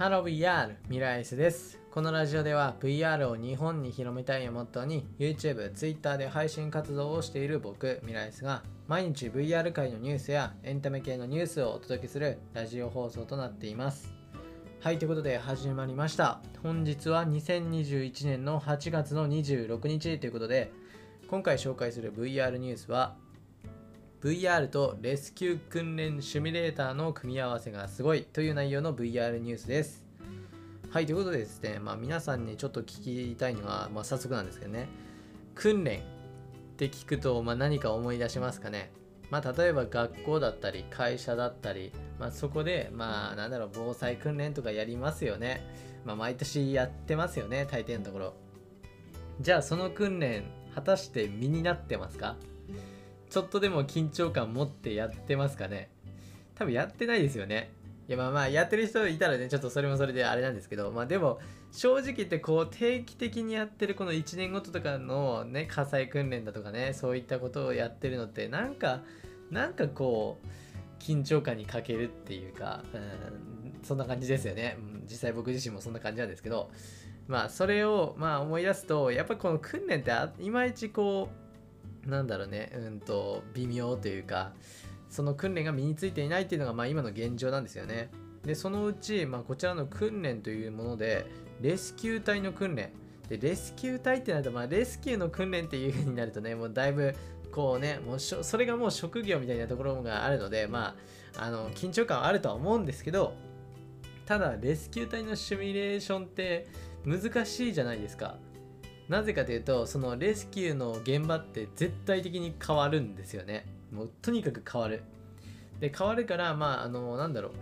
ハロー VR ミライスです。このラジオでは VR を日本に広めたいをモットーに YouTube、Twitter で配信活動をしている僕ミライスが毎日 VR 界のニュースやエンタメ系のニュースをお届けするラジオ放送となっています。はいということで始まりました。本日は2021年の8月の26日ということで今回紹介する VR ニュースは VR とレスキュー訓練シミュレーターの組み合わせがすごいという内容の VR ニュースです。はい、ということでですね、まあ、皆さんにちょっと聞きたいのは、まあ、早速なんですけどね、訓練って聞くと、まあ、何か思い出しますかね？まあ、例えば学校だったり、会社だったり、まあ、そこで、まあ、なんだろう、防災訓練とかやりますよね。まあ、毎年やってますよね、大抵のところ。じゃあ、その訓練、果たして身になってますか？ちょっとでも緊張感持ってやってますかね。多分やってないですよね。いやまあまあやってる人いたらねちょっとそれもそれであれなんですけど。まあでも正直言ってこう定期的にやってるこの1年ごととかのね火災訓練だとかねそういったことをやってるのってなんかなんかこう緊張感に欠けるっていうか、うん、そんな感じですよね、うん、実際僕自身もそんな感じなんですけど。まあそれをまあ思い出すとやっぱこの訓練っていまいちこうなんだろうね、うんと、微妙というか、その訓練が身についていないっていうのが、まあ、今の現状なんですよね。で、そのうち、まあ、こちらの訓練というもので、レスキュー隊の訓練。で、レスキュー隊ってなると、まあ、レスキューの訓練っていう風になるとね、もうだいぶ、こうね、もうそれがもう職業みたいなところがあるので、まあ、あの、緊張感はあるとは思うんですけど、ただ、レスキュー隊のシミュレーションって難しいじゃないですか。なぜかというとそのレスキューの現場って絶対的に変わるんですよね。もうとにかく変わる。で変わるからまああのなんだろう。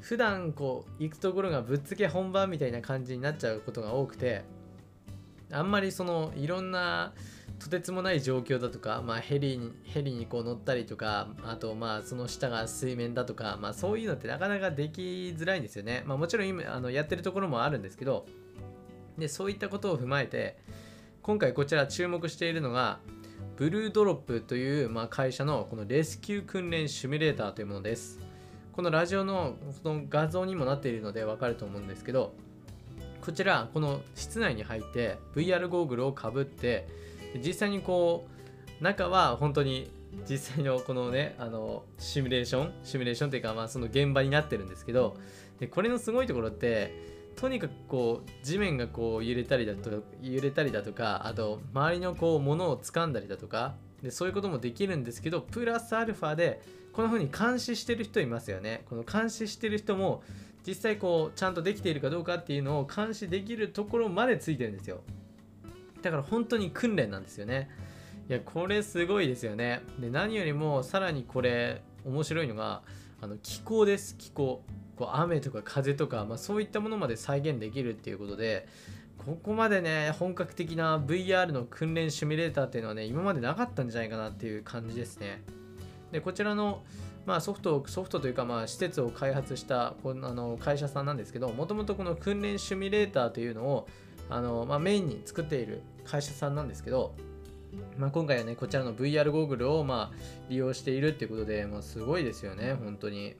普段こう行くところがぶっつけ本番みたいな感じになっちゃうことが多くてあんまりそのいろんなとてつもない状況だとか、まあ、ヘリにヘリにこう乗ったりとかあとまあその下が水面だとか、まあ、そういうのってなかなかできづらいんですよね、まあ、もちろん今あのやってるところもあるんですけどでそういったことを踏まえて今回こちら注目しているのがブルードロップという、まあ、会社のこのレスキュー訓練シミュレーターというものです。このラジオのその画像にもなっているのでわかると思うんですけどこちらこの室内に入って VR ゴーグルをかぶって実際にこう中は本当に実際のこのねあのシミュレーションシミュレーションっていうかまあその現場になってるんですけどでこれのすごいところってとにかくこう地面がこう揺れたりだとか揺れたりだとかあと周りのこう物を掴んだりだとかでそういうこともできるんですけどプラスアルファでこんな風に監視してる人いますよね。この監視してる人も実際こうちゃんとできているかどうかっていうのを監視できるところまでついてるんですよ。だから本当に訓練なんですよね。いやこれすごいですよね。で何よりもさらにこれ面白いのがあの気候です。気候。こう雨とか風とか、まあ、そういったものまで再現できるっていうことでここまでね本格的な VR の訓練シミュレーターっていうのはね今までなかったんじゃないかなっていう感じですね。でこちらのまあ、ソフトソフトというか、まあ、施設を開発したこのあの会社さんなんですけどもともとこの訓練シミュレーターというのをあの、まあ、メインに作っている会社さんなんですけど、まあ、今回はねこちらの VR ゴーグルを、まあ、利用しているっていうことで、もうすごいですよね本当に。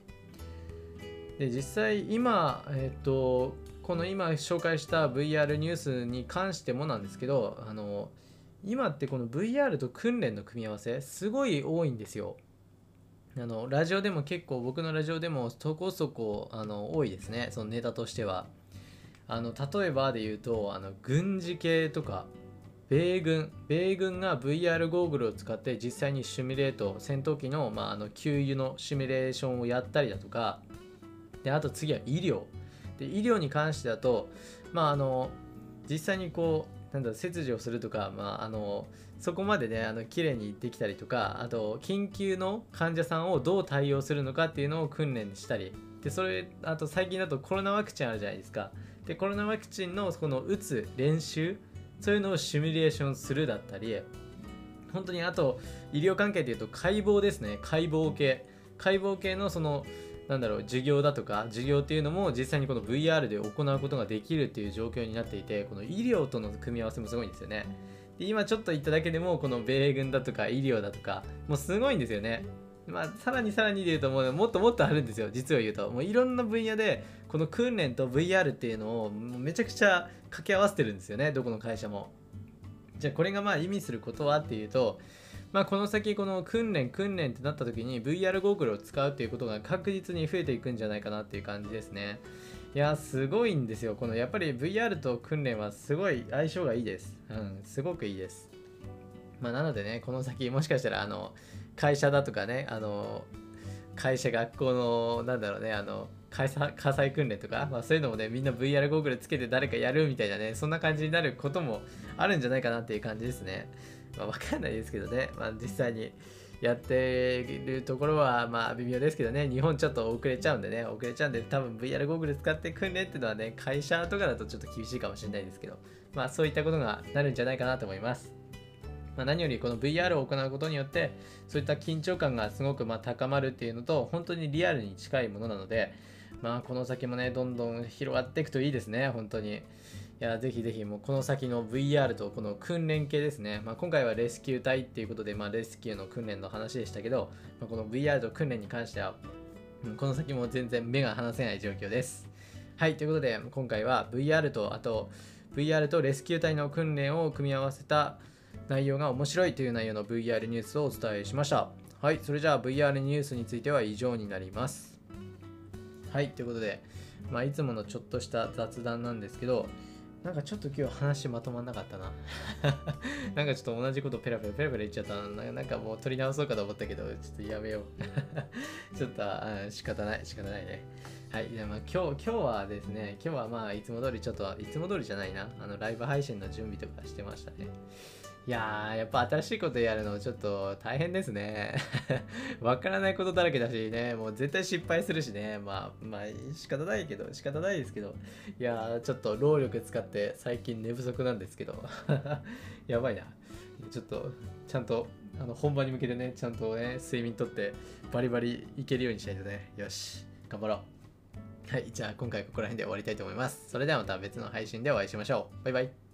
で実際今、えっ、とこの今紹介した VR ニュースに関してもなんですけどあの今ってこの VR と訓練の組み合わせすごい多いんですよ。あのラジオでも結構僕のラジオでもそこそこあの多いですね。そのネタとしては。あの例えばで言うとあの軍事系とか米軍。米軍が VR ゴーグルを使って実際にシミュレート戦闘機の,、まあ、あの給油のシミュレーションをやったりだとかであと次は医療。で医療に関してだとまああの実際にこうなんだ切除をするとか、まあ、あのそこまでねあの綺麗にできたりとかあと緊急の患者さんをどう対応するのかっていうのを訓練したり。でそれあと最近だとコロナワクチンあるじゃないですか。でコロナワクチンのこの打つ練習そういうのをシミュレーションするだったり本当にあと医療関係でいうと解剖ですね。解剖系。解剖系のそのなんだろう授業だとか授業っていうのも実際にこの VR で行うことができるっていう状況になっていてこの医療との組み合わせもすごいんですよね。で今ちょっと言っただけでもこの米軍だとか医療だとかもうすごいんですよね。まあ、さらにさらにで言うともうもっともっとあるんですよ。実を言うと。もういろんな分野でこの訓練と VR っていうのをめちゃくちゃ掛け合わせてるんですよね。どこの会社も。じゃあこれがまあ意味することはっていうとまあ、この先この訓練訓練ってなった時に VR ゴーグルを使うっていうことが確実に増えていくんじゃないかなっていう感じですね。いやすごいんですよ。このやっぱり VR と訓練はすごい相性がいいです。うんすごくいいです。まあ、なのでねこの先もしかしたらあの会社だとかねあの会社学校のなんだろうねあの火災訓練とか、まあ、そういうのもねみんな VR ゴーグルつけて誰かやるみたいなねそんな感じになることもあるんじゃないかなっていう感じですね。まあ、わかんないですけどね、まあ、実際にやってるところはまあ微妙ですけどね、日本ちょっと遅れちゃうんでね、遅れちゃうんで、多分 VR ゴーグル使って訓練っていうのはね、会社とかだとちょっと厳しいかもしれないですけど、まあそういったことがなるんじゃないかなと思います。まあ、何よりこの VR を行うことによってそういった緊張感がすごくま高まるっていうのと本当にリアルに近いものなのでまあこの先もねどんどん広がっていくといいですね。本当に。いや、ぜひぜひもうこの先の VR とこの訓練系ですね。まあ、今回はレスキュー隊っていうことで、まあ、レスキューの訓練の話でしたけど、まあ、この VR と訓練に関しては、うん、この先も全然目が離せない状況です。はい、ということで今回は VR とあと VR とレスキュー隊の訓練を組み合わせた内容が面白いという内容の VR ニュースをお伝えしました。はい、それじゃあ VR ニュースについては以上になります。はい、ということで、まあ、いつものちょっとした雑談なんですけど、なんかちょっと今日話まとまんなかったな なんかちょっと同じことペラペラペラペラ言っちゃったな。なんかもう取り直そうかと思ったけど、ちょっとやめよう ちょっとあ仕方ない、仕方ないね。はい。でまあ今日、今日はですね、今日はまあいつも通りちょっと、いつも通りじゃないな。あのライブ配信の準備とかしてましたね。いやー、やっぱ新しいことやるのちょっと大変ですね。わからないことだらけだしね、もう絶対失敗するしね、まあ、まあ仕方ないけど、仕方ないですけど、いやー、ちょっと労力使って最近寝不足なんですけど、やばいな。ちょっと、ちゃんと、あの本番に向けてね、ちゃんとね、睡眠とってバリバリいけるようにしないとね、よし、頑張ろう。はい、じゃあ今回ここら辺で終わりたいと思います。それではまた別の配信でお会いしましょう。バイバイ。